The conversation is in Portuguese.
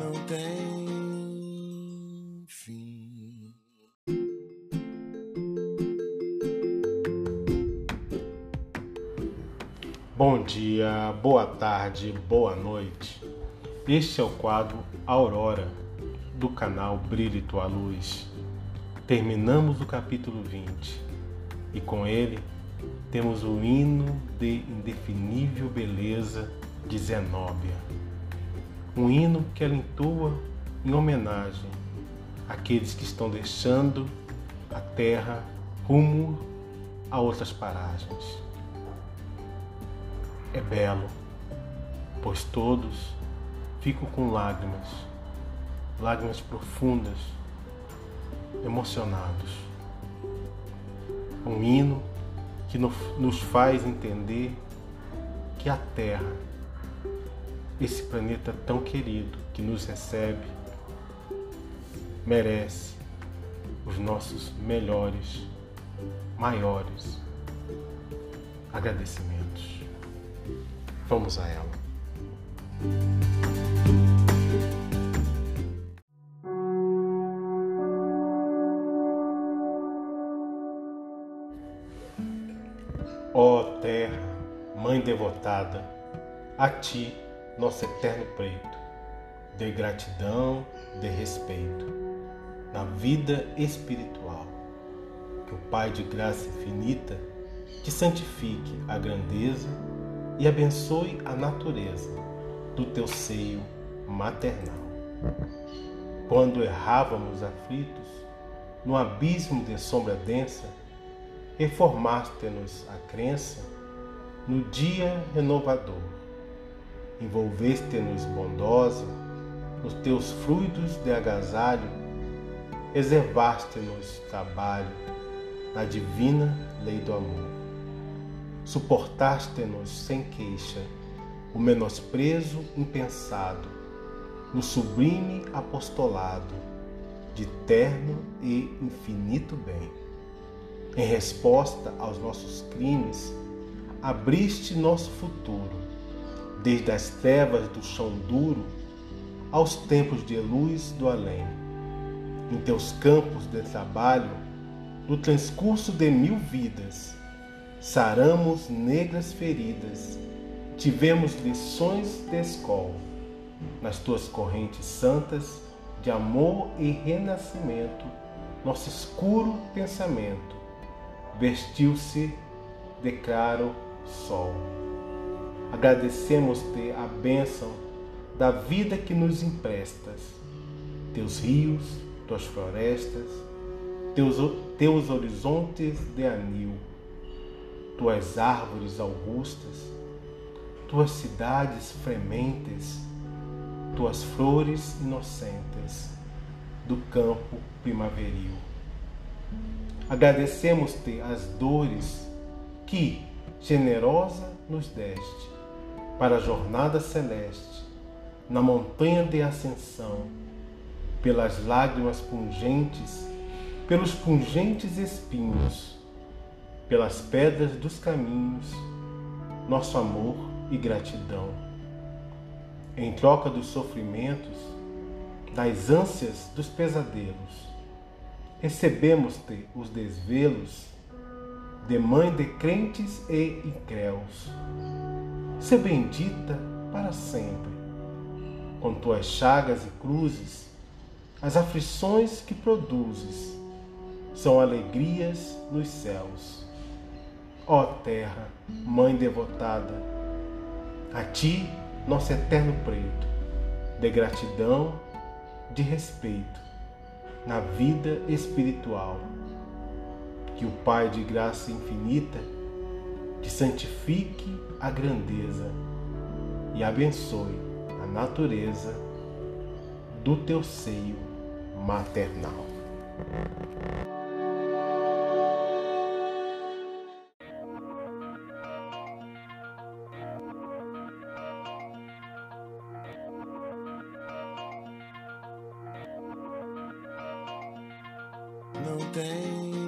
não tem fim. Bom dia, boa tarde, boa noite. Este é o quadro Aurora do canal Brilhe Tua Luz. Terminamos o capítulo 20 e com ele temos o hino de indefinível beleza de Zenóbia. Um hino que ela entoa em homenagem àqueles que estão deixando a terra rumo a outras paragens. É belo, pois todos ficam com lágrimas, lágrimas profundas, emocionados. Um hino que nos faz entender que a Terra, esse planeta tão querido que nos recebe, merece os nossos melhores, maiores agradecimentos. Vamos a ela. Ó oh, terra, mãe devotada, a ti, nosso eterno preito, de gratidão, de respeito, na vida espiritual. Que o Pai de graça infinita te santifique a grandeza e abençoe a natureza do teu seio maternal. Quando errávamos aflitos, no abismo de sombra densa, reformaste-nos a crença no dia renovador. Envolveste-nos bondosa nos teus fluidos de agasalho, reservaste-nos trabalho na divina lei do amor. Suportaste-nos sem queixa o menosprezo impensado no sublime apostolado de terno e infinito bem em resposta aos nossos crimes, abriste nosso futuro, desde as trevas do chão duro aos tempos de luz do além. Em teus campos de trabalho, no transcurso de mil vidas, saramos negras feridas, tivemos lições de escola, nas tuas correntes santas de amor e renascimento, nosso escuro pensamento vestiu-se de claro sol. Agradecemos-te a bênção da vida que nos emprestas, teus rios, tuas florestas, teus, teus horizontes de anil, tuas árvores augustas, tuas cidades frementes, tuas flores inocentes do campo primaveril. Agradecemos-te as dores que, generosa, nos deste para a jornada celeste, na montanha de ascensão, pelas lágrimas pungentes, pelos pungentes espinhos, pelas pedras dos caminhos, nosso amor e gratidão. Em troca dos sofrimentos, das ânsias dos pesadelos, recebemos-te os desvelos de mãe de crentes e incréus. Se bendita para sempre, com tuas chagas e cruzes, as aflições que produzes são alegrias nos céus. Ó terra, mãe devotada, a ti, nosso eterno preto, de gratidão, de respeito, na vida espiritual. Que o Pai de graça infinita te santifique a grandeza e abençoe a natureza do teu seio maternal. não tem